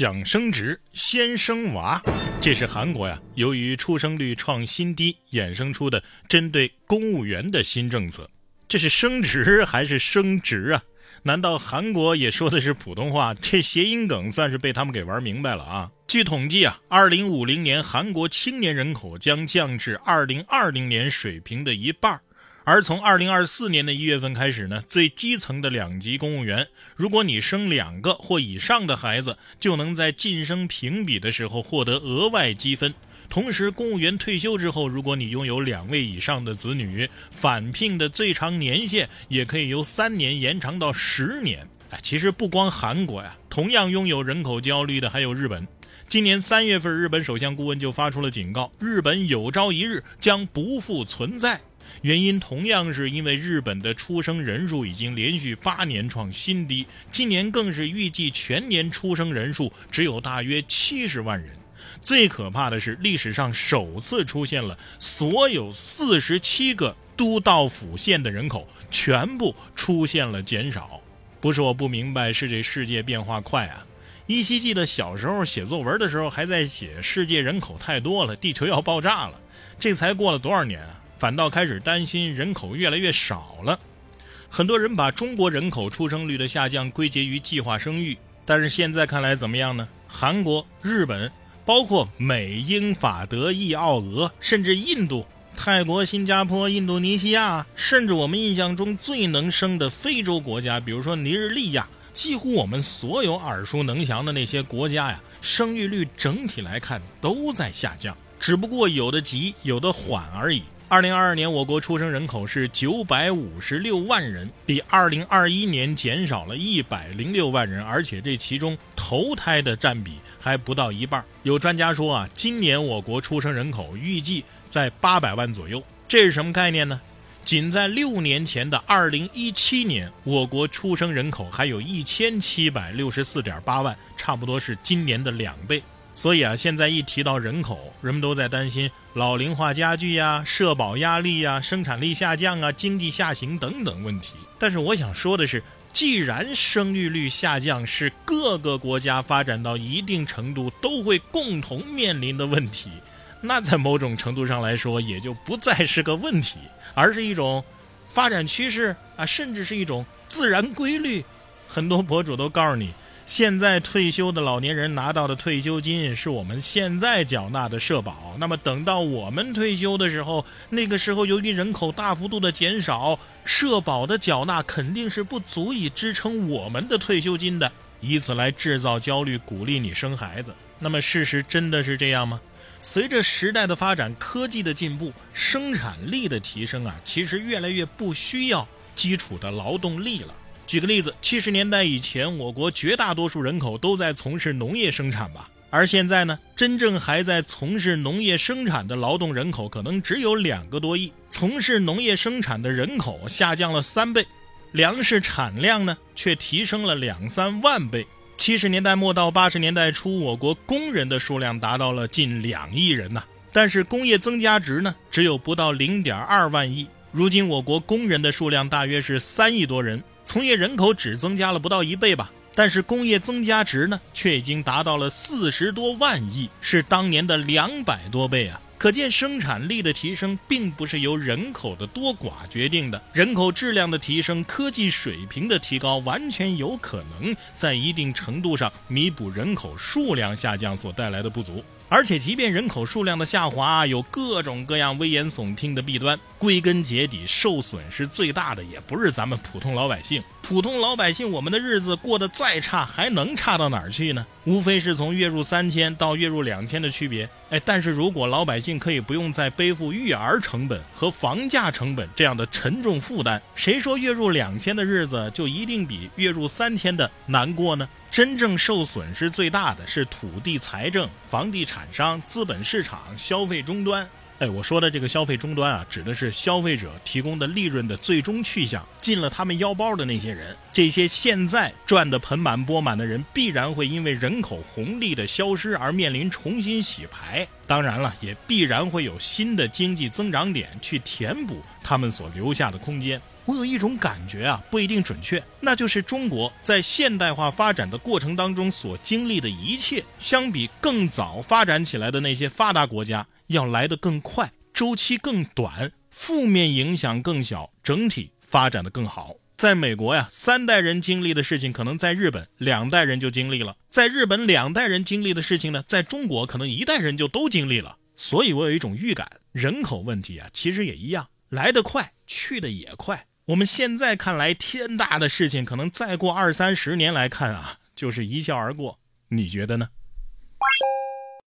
想升职先生娃，这是韩国呀，由于出生率创新低衍生出的针对公务员的新政策。这是升职还是升职啊？难道韩国也说的是普通话？这谐音梗算是被他们给玩明白了啊！据统计啊，二零五零年韩国青年人口将降至二零二零年水平的一半。而从二零二四年的一月份开始呢，最基层的两级公务员，如果你生两个或以上的孩子，就能在晋升评比的时候获得额外积分。同时，公务员退休之后，如果你拥有两位以上的子女，返聘的最长年限也可以由三年延长到十年。哎，其实不光韩国呀，同样拥有人口焦虑的还有日本。今年三月份，日本首相顾问就发出了警告：日本有朝一日将不复存在。原因同样是因为日本的出生人数已经连续八年创新低，今年更是预计全年出生人数只有大约七十万人。最可怕的是，历史上首次出现了所有四十七个都道府县的人口全部出现了减少。不是我不明白，是这世界变化快啊！依稀记得小时候写作文的时候，还在写世界人口太多了，地球要爆炸了。这才过了多少年啊，反倒开始担心人口越来越少了。很多人把中国人口出生率的下降归结于计划生育，但是现在看来怎么样呢？韩国、日本。包括美、英、法、德、意、奥、俄，甚至印度、泰国、新加坡、印度尼西亚，甚至我们印象中最能生的非洲国家，比如说尼日利亚，几乎我们所有耳熟能详的那些国家呀，生育率整体来看都在下降，只不过有的急，有的缓而已。二零二二年，我国出生人口是九百五十六万人，比二零二一年减少了一百零六万人，而且这其中头胎的占比还不到一半。有专家说啊，今年我国出生人口预计在八百万左右，这是什么概念呢？仅在六年前的二零一七年，我国出生人口还有一千七百六十四点八万，差不多是今年的两倍。所以啊，现在一提到人口，人们都在担心老龄化加剧呀、社保压力呀、生产力下降啊、经济下行等等问题。但是我想说的是，既然生育率下降是各个国家发展到一定程度都会共同面临的问题，那在某种程度上来说，也就不再是个问题，而是一种发展趋势啊，甚至是一种自然规律。很多博主都告诉你。现在退休的老年人拿到的退休金是我们现在缴纳的社保，那么等到我们退休的时候，那个时候由于人口大幅度的减少，社保的缴纳肯定是不足以支撑我们的退休金的，以此来制造焦虑，鼓励你生孩子。那么事实真的是这样吗？随着时代的发展，科技的进步，生产力的提升啊，其实越来越不需要基础的劳动力了。举个例子，七十年代以前，我国绝大多数人口都在从事农业生产吧，而现在呢，真正还在从事农业生产的劳动人口可能只有两个多亿，从事农业生产的人口下降了三倍，粮食产量呢却提升了两三万倍。七十年代末到八十年代初，我国工人的数量达到了近两亿人呐，但是工业增加值呢只有不到零点二万亿。如今我国工人的数量大约是三亿多人。从业人口只增加了不到一倍吧，但是工业增加值呢，却已经达到了四十多万亿，是当年的两百多倍啊！可见生产力的提升并不是由人口的多寡决定的，人口质量的提升、科技水平的提高，完全有可能在一定程度上弥补人口数量下降所带来的不足。而且，即便人口数量的下滑有各种各样危言耸听的弊端，归根结底，受损失最大的也不是咱们普通老百姓。普通老百姓，我们的日子过得再差，还能差到哪儿去呢？无非是从月入三千到月入两千的区别。哎，但是如果老百姓可以不用再背负育儿成本和房价成本这样的沉重负担，谁说月入两千的日子就一定比月入三千的难过呢？真正受损失最大的是土地财政、房地产商、资本市场、消费终端。哎，我说的这个消费终端啊，指的是消费者提供的利润的最终去向进了他们腰包的那些人。这些现在赚得盆满钵满的人，必然会因为人口红利的消失而面临重新洗牌。当然了，也必然会有新的经济增长点去填补他们所留下的空间。我有一种感觉啊，不一定准确，那就是中国在现代化发展的过程当中所经历的一切，相比更早发展起来的那些发达国家。要来得更快，周期更短，负面影响更小，整体发展的更好。在美国呀，三代人经历的事情，可能在日本两代人就经历了；在日本两代人经历的事情呢，在中国可能一代人就都经历了。所以我有一种预感，人口问题啊，其实也一样，来得快，去的也快。我们现在看来天大的事情，可能再过二三十年来看啊，就是一笑而过。你觉得呢？